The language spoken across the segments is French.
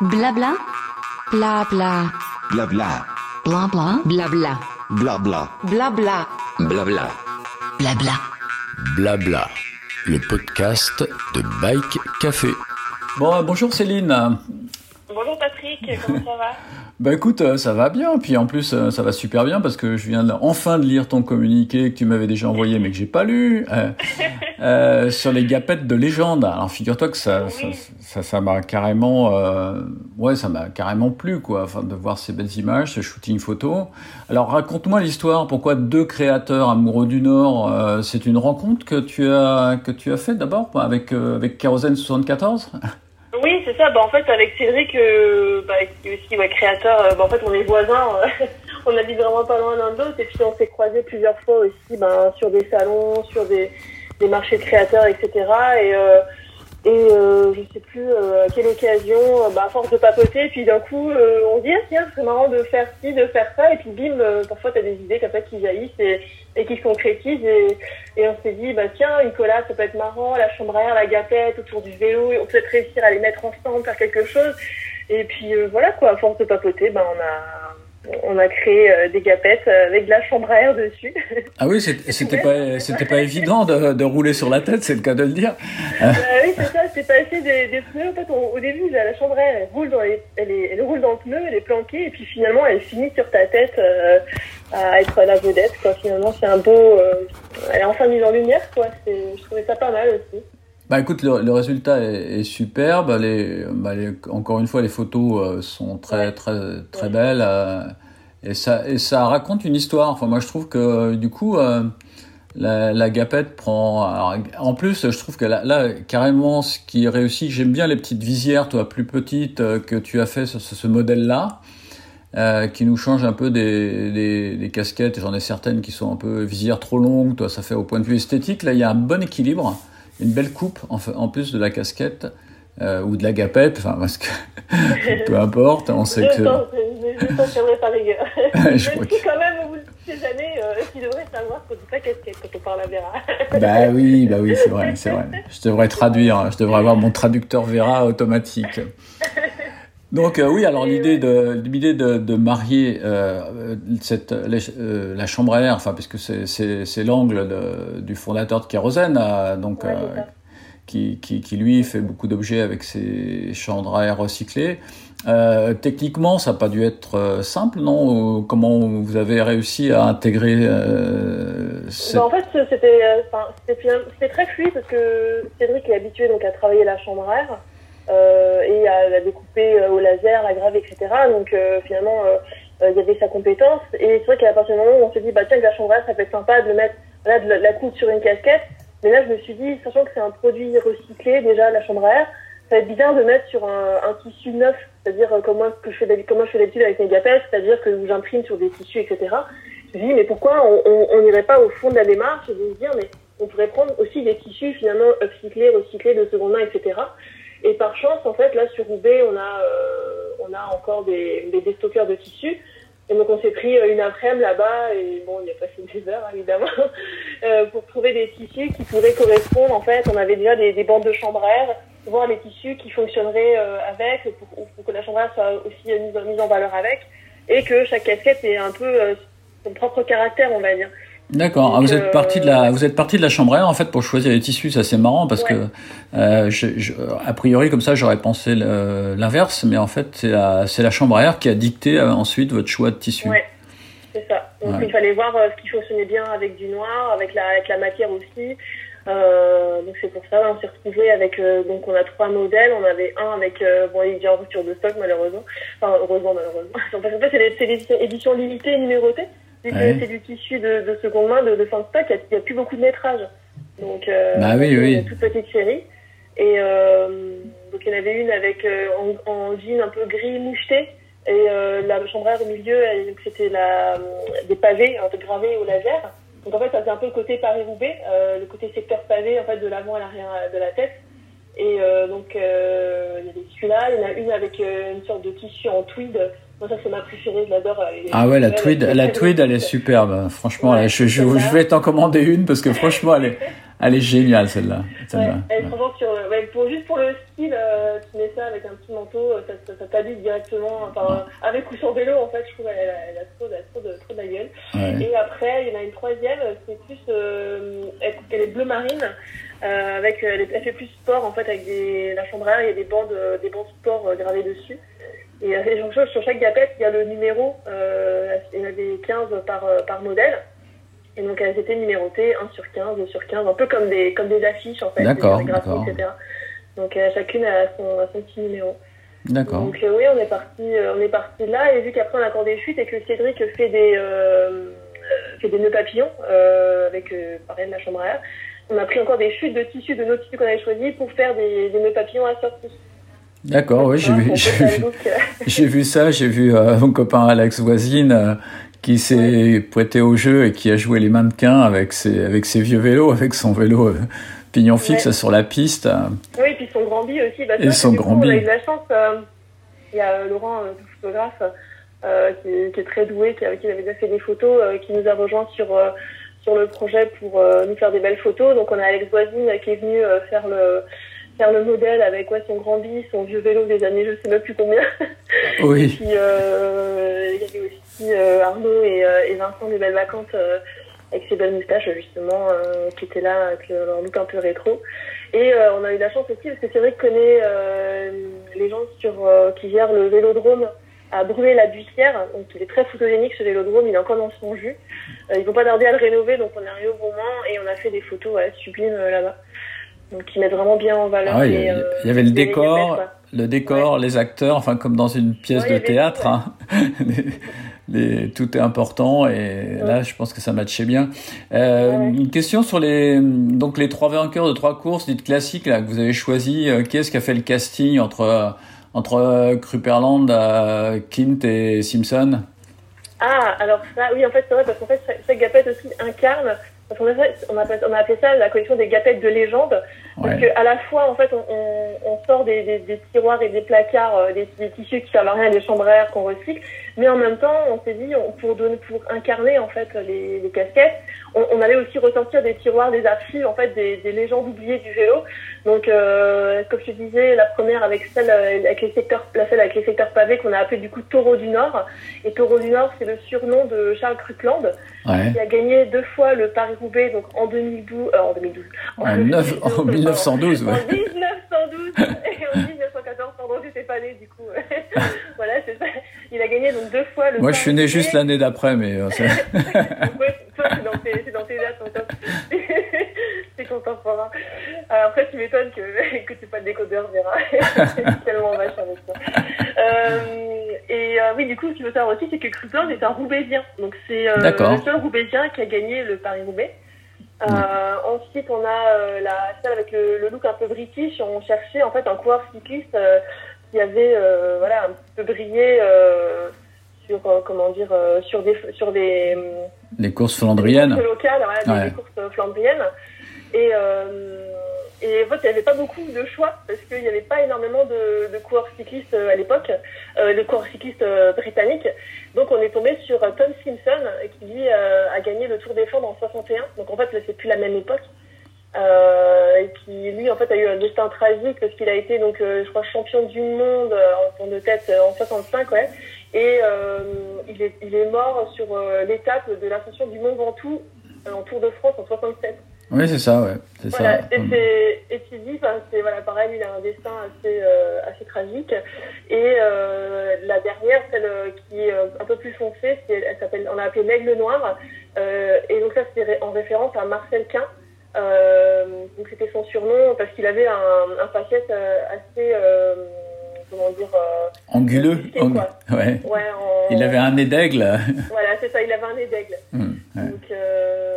Blabla. Blabla. Blabla. Blabla. Blabla. Blabla. Blabla. Blabla. Blabla. Blabla. Le podcast de Bike Café. Bon, euh, bonjour Céline. Comment ça va? Bah écoute, euh, ça va bien. Puis en plus, euh, ça va super bien parce que je viens de- enfin de lire ton communiqué que tu m'avais déjà envoyé mais que j'ai pas lu euh, euh, sur les gapettes de légende. Alors figure-toi que ça, ça, Oui. ça, ça m'a carrément, euh, ouais, ça m'a carrément plu quoi, enfin de voir ces belles images, ce shooting photo. Alors raconte-moi l'histoire. Pourquoi deux créateurs amoureux du Nord C'est une rencontre que tu as que tu as fait d'abord avec avec Kérosène 74 Oui, c'est ça. Bah, en fait, avec Cédric, euh, bah, qui est aussi créateur, bah, en fait, on est voisins. euh, on habite vraiment pas loin l'un de l'autre. Et puis, on s'est croisés plusieurs fois aussi ben, sur des salons, sur des, des marchés de créateurs, etc. Et, et euh, je sais plus euh, à quelle occasion, euh, bah, à force de papoter, puis d'un coup, euh, on dit, ah, tiens, c'est marrant de faire ci, de faire ça. Et puis, bim, euh, parfois, tu as des idées comme ça qui jaillissent et, et qui se concrétisent. Et, et on s'est dit, bah tiens, une collab, ça peut être marrant, la chambre à air, la gapette autour du vélo, et on peut peut-être réussir à les mettre ensemble, faire quelque chose. Et puis euh, voilà quoi, à force de papoter, bah, on a on a créé euh, des gapettes euh, avec de la chambre à air dessus. Ah oui, c'était pas c'était pas évident de, de rouler sur la tête, c'est le cas de le dire. Euh, oui, c'est ça, c'est passé des, des pneus. En fait, on- au début, la, chambre à air, elle roule, dans les, elle, est, elle roule dans le pneu, elle est planquée, et puis finalement, elle finit sur ta tête euh, à être la vedette. Quoi. Finalement, c'est un beau. euh, elle est enfin mise en lumière, quoi. C'est- Je trouvais ça pas mal aussi. Bah écoute, le, le résultat est, est superbe. Les, bah, les- encore une fois, les photos euh, sont très très très belles euh, et ça et ça raconte une histoire. Enfin, moi, je trouve que euh, du coup. euh, la, la gapette prend. alors, en plus, je trouve que là, là, carrément, ce qui est réussi, j'aime bien les petites visières, toi, plus petites, euh, que tu as fait sur ce, ce modèle-là, euh, qui nous change un peu des, des, des casquettes. Et J'en ai certaines qui sont un peu visières trop longues. Toi, ça fait au point de vue esthétique. Là, il y a un bon équilibre, une belle coupe en, en plus de la casquette euh, ou de la gapette. Enfin, parce que peu importe, on sait Je que. je, sens j'aimerais par rigueur. Je crois dis quand même, au bout de ces années, euh, tu devrais savoir que c'est pas casquette quand on parle à Vera. Bah oui, bah oui, c'est vrai, c'est vrai. Je devrais traduire, je devrais avoir mon traducteur Vera automatique. Donc euh, oui, alors l'idée de l'idée de, de marier euh, cette les- euh, la chambre à air, enfin puisque c'est c'est c'est l'angle du fondateur de Kérosène, euh, donc Ouais, euh, qui, qui qui lui fait beaucoup d'objets avec ses chambres à air recyclées. Euh, techniquement, ça n'a pas dû être euh, simple, non? Comment vous avez réussi à intégrer euh, cette... Bah, en fait, c'était euh, très fluide parce que Cédric est habitué donc, à travailler la chambre à air. euh, et à la découper euh, au laser, la graver, etc. Donc euh, finalement, euh, euh, il y avait sa compétence. Et c'est vrai qu'à partir du moment où on s'est dit, bah, tiens, la chambre à air, ça peut être sympa de le mettre, voilà, de la, coudre sur une casquette. Mais là, je me suis dit, sachant que c'est un produit recyclé, déjà, la chambre à air, ça va être bizarre de mettre sur un, un tissu neuf, c'est-à-dire euh, comme moi, ce que je fais comment je fais d'habitude avec mes gapettes, c'est-à-dire que j'imprime sur des tissus, etc. Je me dis, mais pourquoi on n'irait pas au fond de la démarche et de se dire, mais on pourrait prendre aussi des tissus finalement upcyclés, recyclés de seconde main, etc. Et par chance, en fait, là sur Roubaix, on a, euh, on a encore des, des déstockeurs de tissus. Et donc on s'est pris euh, une après-midi là-bas et bon, il y a passé des heures évidemment euh, pour trouver des tissus qui pourraient correspondre. En fait, on avait déjà des, des bandes de chambre voir les tissus qui fonctionneraient euh, avec pour, que la chambre à air soit aussi euh, mise, mise en valeur avec et que chaque casquette ait un peu euh, son propre caractère, on va dire. D'accord. Ah, vous êtes euh, parti de la, vous êtes parti de la chambre à air en fait pour choisir les tissus. Ça c'est marrant parce Ouais. que euh, je, je- a priori comme ça j'aurais pensé l'inverse, mais en fait c'est la, c'est la chambre à air qui a dicté euh, ensuite votre choix de tissu. Ouais, c'est ça. Donc Ouais. il fallait voir euh, ce qui fonctionnait bien avec du noir, avec la, avec la matière aussi. Euh, donc c'est pour ça, on s'est retrouvé avec, euh, donc on a trois modèles. On avait un avec, euh, bon il est déjà en rupture de stock malheureusement. Enfin heureusement malheureusement. Parce qu'en fait c'est des, éditions limitées et numérotées. Vu que Ouais. c'est du tissu de, de seconde main, de, de fin de stock, il n'y a, plus beaucoup de métrage. Donc euh, Bah oui, une toute petite série. Et euh, donc il y en avait une avec euh, en, en jean un peu gris moucheté et euh, la chambre à air au milieu, c'était la, des pavés un peu gravés au laser. Donc en fait, ça faisait un peu le côté Paris-Roubaix, le côté secteur pavé en fait de l'avant à l'arrière de la tête. Et euh, donc euh, il y avait celui-là, il y en a une avec euh, une sorte de tissu en tweed. Moi ça c'est ma préférée, je l'adore. Ah ouais, la tweed, la tweed, elle est superbe. Franchement, Ouais, je, je, vais t'en commander une parce que franchement, elle est, Elle est géniale celle-là. Ouais, elle est sur le- ouais, pour, juste pour le style, euh, tu mets ça avec un petit manteau, euh, ça, ça, ça t'habille directement. Enfin, avec ou sans vélo, en fait, je trouve elle, elle a trop, elle a trop, de, trop de la gueule. Et après, il y en a une troisième, c'est plus, euh, elle, elle est bleu marine, euh, avec, elle, fait plus sport en fait avec des, la chambre à air, il y a des bandes, euh, des bandes sport euh, gravées dessus. Et euh, et sur, sur chaque gapette, il y a le numéro, il y en avait 15 par, euh, par modèle. Et donc elles étaient numérotées 1 sur 15, 2 sur 15, un peu comme des, comme des affiches en fait, D'accord, d'accord. etc. Donc euh, chacune a son, a son petit numéro. D'accord. Donc euh, oui, on est parti, euh, on est parti là et vu qu'après on a encore des chutes et que Cédric fait des fait des nœuds papillons avec pareil de la chambre à air, on a pris encore des chutes de tissus de nos tissus qu'on avait choisis pour faire des, des nœuds papillons à sortie. D'accord, oui, j'ai vu, j'ai vu, euh, j'ai vu ça, j'ai vu euh, mon copain Alex Voisine euh, qui s'est prêté au jeu et qui a joué les mannequins avec ses, avec ses vieux vélos, avec son vélo euh, pignon fixe Ouais. sur la piste. Oui, puis son grand bi aussi. Bah, Et son grand On a bi. eu de la chance. Il y a Laurent, le photographe, qui, qui est très doué, qui, avec qui avait déjà fait des photos, qui nous a rejoint sur sur le projet pour euh, nous faire des belles photos. Donc on a Alex Voisine euh, qui est venu euh, faire le faire le modèle avec ouais, son grand bi, son vieux vélo des années je sais même plus combien. Oui, Puis euh, il y avait aussi euh, Arnaud et, euh, et Vincent des Belles Vacances euh, avec ses belles moustaches justement qui étaient là avec le- leur look un peu rétro. Et on a eu la chance aussi parce que c'est vrai que connaît les gens sur qui gèrent le vélodrome à brûler la buissière. Donc il est très photogénique ce vélodrome, il est encore dans son jus. Ils vont pas tarder à le rénover donc on est arrivé au bon moment et on a fait des photos ouais, sublimes là-bas. Donc qui mettent vraiment bien en valeur. Ah ouais, il y avait- il y avait le décor, le décor, les acteurs, enfin comme dans une pièce Ouais, de théâtre, tout, hein. Les- les- tout est important et là je pense que ça matchait bien. Euh. Une question sur les donc les trois vainqueurs de trois courses dites classiques là que vous avez choisi. euh, qui est-ce qui a fait le casting entre entre euh, Kruperland, euh, Kint et Simpson? Ah, alors ça, oui, en fait, c'est vrai, parce qu'en fait, chaque, chaque gapette aussi incarne, on a, on a appelé ça la collection des gapettes de légende, parce Ouais. que à la fois, en fait, on, on, on sort des, des, des tiroirs et des placards, euh, des, des tissus qui servent à rien, des chambres à air qu'on recycle, mais en même temps, on s'est dit, on- pour donner, pour incarner, en fait, les, les casquettes, on, allait aussi ressortir des tiroirs, des archives, en fait, des, des légendes oubliées du vélo. Donc, euh, comme je disais, la première avec celle euh, avec les secteurs, la celle avec les secteurs pavés qu'on a appelé du coup Taureau du Nord. Et Taureau du Nord, c'est le surnom de Charles Ouais. qui a gagné deux fois le Paris-Roubaix, donc en 2012, euh, en 2012. En, neuf- en 1912, ouais. En 1912 et en 1914, pardon, j'étais pas née du coup. voilà, c'est ça. Il a gagné donc deux fois le Moi je suis né juste l'année d'après, mais euh, c'est- ouais, toi, c'est dans tes, c'est dans tes dates, c'est contemporain. Euh, après, tu m'étonnes que, que tu pas de décodeur, Vera. c'est tellement vache avec toi. Euh, et euh, oui, du coup, ce qu'il faut savoir aussi, c'est que Krupland est un Roubaisien. Donc, c'est le seul Roubaisien qui a gagné le Paris-Roubaix. Euh, ensuite, on a euh, la celle avec le, le look un peu british. On cherchait en fait un coureur cycliste euh, qui avait euh, voilà un petit peu brillé euh, sur euh, comment dire euh, sur des sur des les courses flandriennes. des courses locales, voilà, Ouais. des courses flandriennes. Et, euh, et en fait, il n'y avait pas beaucoup de choix parce qu'il n'y avait pas énormément de, coureurs cyclistes euh, à l'époque, euh, de coureurs cyclistes euh, britanniques. Donc, on est tombé sur euh, Tom Simpson qui, lui, euh, a gagné le Tour des Flandres en 61. Donc, en fait, c'est plus la même époque. Euh, et qui, lui, en fait, a eu un destin tragique parce qu'il a été, donc, euh, je crois, champion du monde euh, en tour de tête euh, en 65, ouais. Et euh, il, est, il est mort sur euh, l'étape de l'ascension du Mont Ventoux euh, en Tour de France en 67. Oui, c'est ça, ouais. C'est Voilà, ça. et, c'est- et tu dis, enfin, c'est voilà, pareil, il a un destin assez, euh, assez tragique. Et euh, la dernière, celle euh, qui est un peu plus foncée, c'est, elle s'appelle, on l'a appelée l'aigle noir. Euh, et donc ça, c'est en référence à Marcel Quint. Donc c'était son surnom parce qu'il avait un, un faciès euh, assez, comment dire, euh, Anguleux. Risqué, ang-. Ouais. ouais, en, Il avait un nez d'aigle. Voilà, c'est ça, il avait un nez d'aigle. Ouais. Donc euh.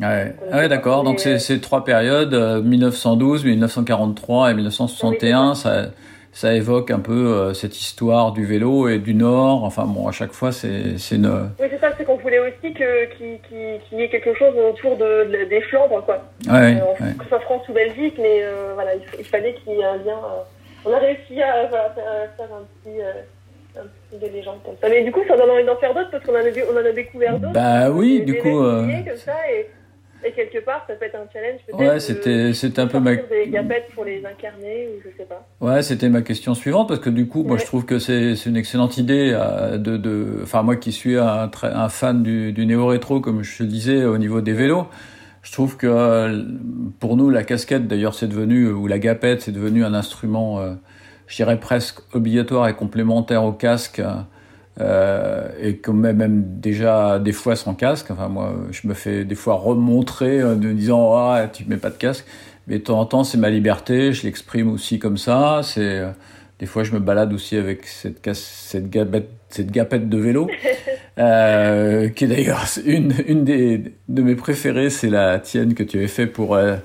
Ouais, ouais d'accord. Donc c'est euh, c'est trois périodes, euh, 1912, 1943 et 1961. ça, ça évoque un peu euh, cette histoire du vélo et du Nord. Enfin bon, à chaque fois c'est c'est une. Oui, c'est ça, c'est qu'on voulait aussi que qu'il y ait quelque chose autour de, de- des Flandres, quoi. Ouais, Euh, ouais. Que ce soit France ou Belgique, mais euh, voilà, il, il fallait qu'il y ait un lien. euh, on a réussi à, voilà, faire, un petit, euh, un petit de légende comme ça. Mais du coup, ça donne envie d'en faire d'autres parce qu'on en en a découvert d'autres. Bah oui, du coup. euh, récits comme ça, et Et quelque part, ça peut être un challenge peut-être. Ouais, c'était c'était un peu ma des pour les incarner ou je sais pas. Ouais, c'était ma question suivante parce que du coup, moi, je trouve que c'est c'est une excellente idée euh, de de. Enfin, moi qui suis un un fan du, du néo rétro, comme je te disais au niveau des vélos, je trouve que euh, pour nous, la casquette, d'ailleurs, c'est devenu ou la gapette, c'est devenu un instrument, euh, je dirais presque obligatoire et complémentaire au casque. Euh, et quand même, même déjà des fois sans casque. Enfin, moi, je me fais des fois remontrer euh, de me disant ah tu mets pas de casque. Mais de temps en temps, c'est ma liberté. Je l'exprime aussi comme ça. C'est euh, des fois, je me balade aussi avec cette casse, cette gapette, cette gapette de vélo, euh, qui est d'ailleurs une une des de mes préférées. C'est la tienne que tu avais fait pour euh,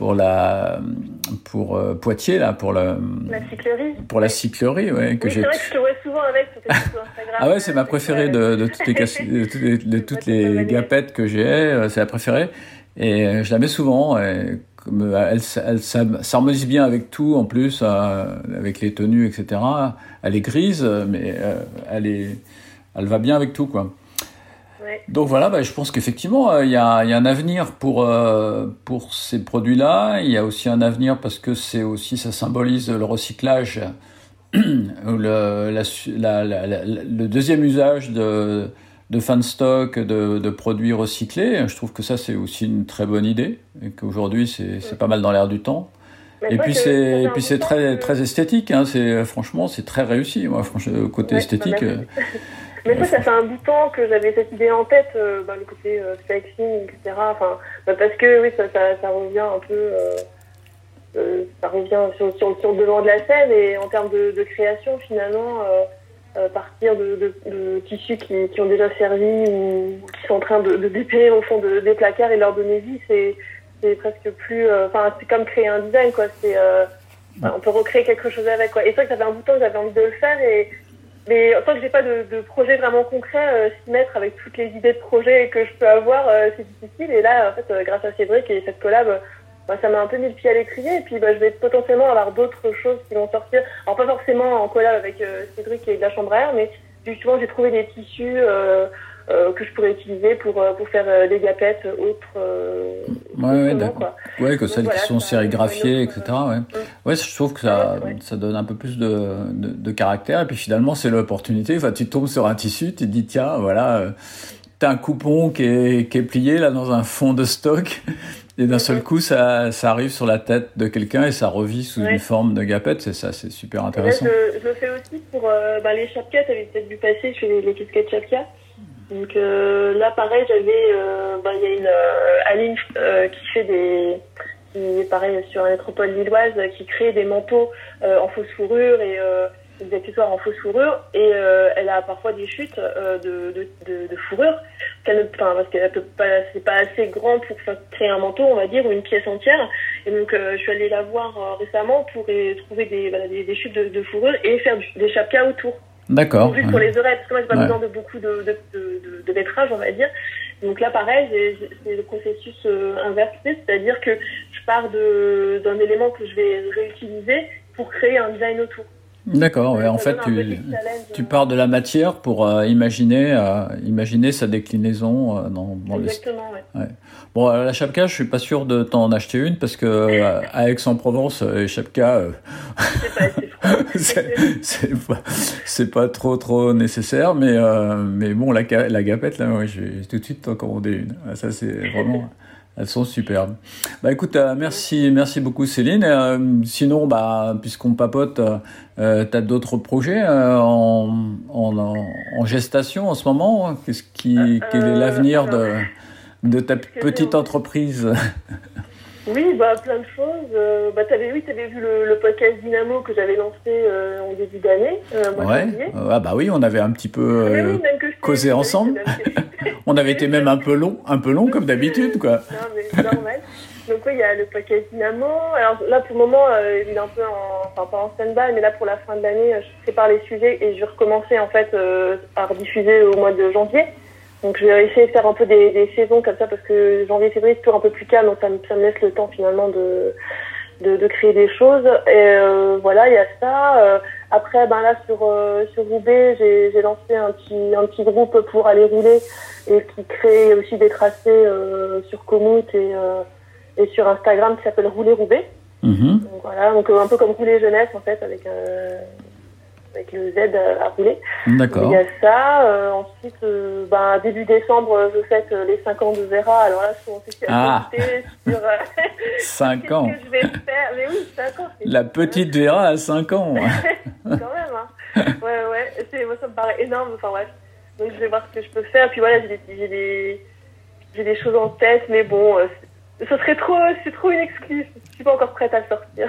pour la pour euh, Poitiers là pour le La cyclerie. pour la cyclerie ouais que Oui, c'est j'ai vrai que je te vois souvent avec Instagram. ah ouais, c'est ma préférée de, de toutes les, de toutes les, de toutes les gapettes que j'ai. euh, C'est la préférée. Et euh, je la mets souvent. Et comme euh, elle, elle s'harmonise bien avec tout, en plus, euh, avec les tenues, etc. Elle est grise, mais euh, elle, est, elle va bien avec tout, quoi. Ouais. Donc voilà, bah, je pense qu'effectivement, euh, il y, a, il y a un avenir pour, euh, pour ces produits-là. Il y a aussi un avenir parce que c'est aussi, ça symbolise le recyclage, le, la su- la- la- la- le deuxième usage de, de fan stock, de, de produits recyclés. Je trouve que ça, c'est aussi une très bonne idée et qu'aujourd'hui, c'est c'est pas mal dans l'air du temps. Mais Et puis c'est puis c'est de très que- très esthétique. Hein. C'est franchement, c'est très réussi. Moi, franchement, côté Ouais, esthétique. Mais ça, ça fait un bout de temps que j'avais cette idée en tête, euh, bah, le côté euh, flexing, etc. Enfin, bah, parce que oui, ça, ça, ça revient un peu, euh, euh, ça revient sur, sur, sur le devant de la scène et en termes de, de création, finalement, partir de, de, de tissus qui, qui ont déjà servi ou qui sont en train de, de dépérir au fond de, des placards et leur donner vie, c'est c'est presque plus, enfin, c'est comme créer un design, quoi. C'est, on peut recréer quelque chose avec, quoi. Et c'est vrai que ça fait un bout de temps que j'avais envie de le faire et mais tant que j'ai pas de, de projet vraiment concret, euh, s'y mettre avec toutes les idées de projets que je peux avoir, euh, c'est difficile. Et là, en fait, euh, grâce à Cédric et cette collab, bah, ça m'a un peu mis le pied à l'étrier. Et puis, bah, je vais potentiellement avoir d'autres choses qui vont sortir. Alors, pas forcément en collab avec Cédric et de la chambre à air, mais justement, j'ai trouvé des tissus que je pourrais utiliser pour, euh, pour faire euh, des gapettes autres. Euh, Ouais, ouais, d'accord. Ouais, que Donc celles voilà, qui sont sérigraphiées, etc. Ouais. ouais, je trouve que ça, ça donne un peu plus de, de, de caractère. Et puis finalement, c'est l'opportunité. Enfin, tu tombes sur un tissu, tu te dis, tiens, voilà, euh, t'as un coupon qui est, qui est plié là dans un fond de stock. Et d'un seul coup, ça, ça arrive sur la tête de quelqu'un et ça revit sous Ouais. une forme de gapette. C'est ça, c'est super là, intéressant. je, je le fais aussi pour euh, bah, les chapkas, t'avais peut-être vu passer, je fais les, les casquettes chapkas. Donc euh, là, pareil, j'avais, euh, bah, il y a une euh, Aline qui fait des, qui est pareil sur la métropole lilloise, qui crée des manteaux en fausse fourrure et des accessoires en fausse fourrure. Et elle a parfois des chutes de, de, de, fourrure, qu'elle ne, parce qu'elle peut pas, c'est pas assez grand pour créer un manteau, on va dire, ou une pièce entière. Et donc, je suis allée la voir récemment pour trouver des, des, des chutes de, fourrure et faire des chapkas autour. D'accord. Juste ouais. pour les oreilles, parce que moi, j'ai pas Ouais. besoin de beaucoup de, de, de, de, de métrage, on va dire. Donc là, pareil, c'est le processus euh, inversé, c'est-à-dire que je pars de- d'un élément que je vais réutiliser pour créer un design autour. D'accord. Ouais, en fait, tu, pars de la matière pour euh, imaginer, euh, imaginer sa déclinaison euh, dans, dans le Exactement, ouais. Bon, euh, la chapka, je suis pas sûr de t'en acheter une parce que à Aix-en-Provence, les chapkas, C'est pas pas, trop trop nécessaire, mais mais bon, la, la gapette là, ouais, je vais tout de suite t'en commander une. Ah, Ça, c'est vraiment. Elles sont superbes. Bah écoute, euh, merci, merci beaucoup Céline. Euh, sinon, bah puisqu'on papote, euh, euh, t'as d'autres projets en, en, en, gestation en ce moment? Qu'est-ce qui, quel est l'avenir de de ta petite entreprise? Oui, bah plein de choses. Euh, bah t'avais oui, t'avais vu le, le podcast Dynamo que j'avais lancé euh, en début d'année, euh, Ouais. janvier. Ah bah oui, on avait un petit peu. Ah, euh, oui, causé ensemble. on avait été même un peu long, un peu long comme d'habitude, quoi. Non, mais c'est normal. Donc oui, il y a le podcast Dynamo. Alors là, pour le moment, euh, il est un peu en, enfin pas en stand-by, mais là pour la fin de l'année, je prépare les sujets et je vais recommencer en fait à rediffuser au mois de janvier. Donc je vais essayer de faire un peu des, des saisons comme ça parce que janvier-février c'est toujours un peu plus calme, donc ça me, ça me laisse le temps finalement de, de, de créer des choses. Et euh, voilà, il y a ça. Euh, Après, ben là sur euh, sur Roubaix, j'ai j'ai lancé un petit un petit groupe pour aller rouler et qui crée aussi des tracés euh, sur Komoot et euh, et sur Instagram qui s'appelle Rouler Roubaix. Mhm. Donc voilà, donc euh, un peu comme Rouler Jeunesse en fait avec euh, avec le Z à, à rouler. Il D'accord. y a ça. euh, ensuite, euh, ben, début décembre, euh, je fête euh, les 5 ans de Vera. Alors là, je suis Ah. sur euh, 5 qu'est-ce ans. que je vais faire. Mais oui, 5 ans. La petite Vera à 5 ans. Quand même, hein. Ouais, ouais. Moi, ça me paraît énorme. Enfin, bref. Donc, je vais voir ce que je peux faire. Puis voilà, j'ai des, j'ai des, j'ai des choses en tête, mais bon, euh, ce serait trop, c'est trop une excuse. Je suis pas encore prête à le sortir.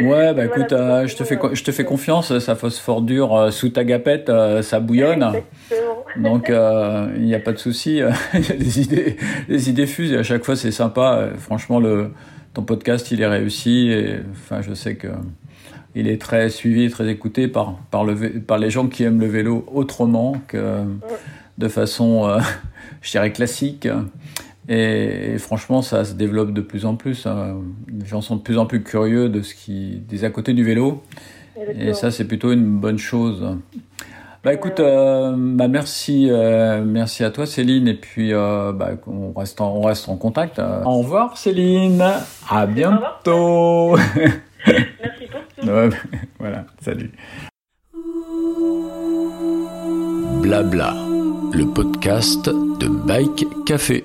Ouais, bah écoute, euh, je te fais je te fais confiance, ça phosphore dur euh, sous ta gapette, euh, ça bouillonne. Exactement. Donc euh, il n'y a pas de souci, il y a des idées, les idées fusent et à chaque fois c'est sympa. Franchement, le ton podcast il est réussi et enfin je sais que il est très suivi, très écouté par par le par les gens qui aiment le vélo autrement que de façon, je dirais classique. Et, et franchement, ça se développe de plus en plus. hein. Les gens sont de plus en plus curieux de ce qui des à côté du vélo. Et ça, c'est plutôt une bonne chose. Bah écoute, euh, bah merci, euh, merci à toi Céline, et puis euh, bah, on reste en, on reste en contact. Au revoir Céline, à bientôt. Merci pour tout. Voilà, salut. Blabla, le podcast de Bike Café.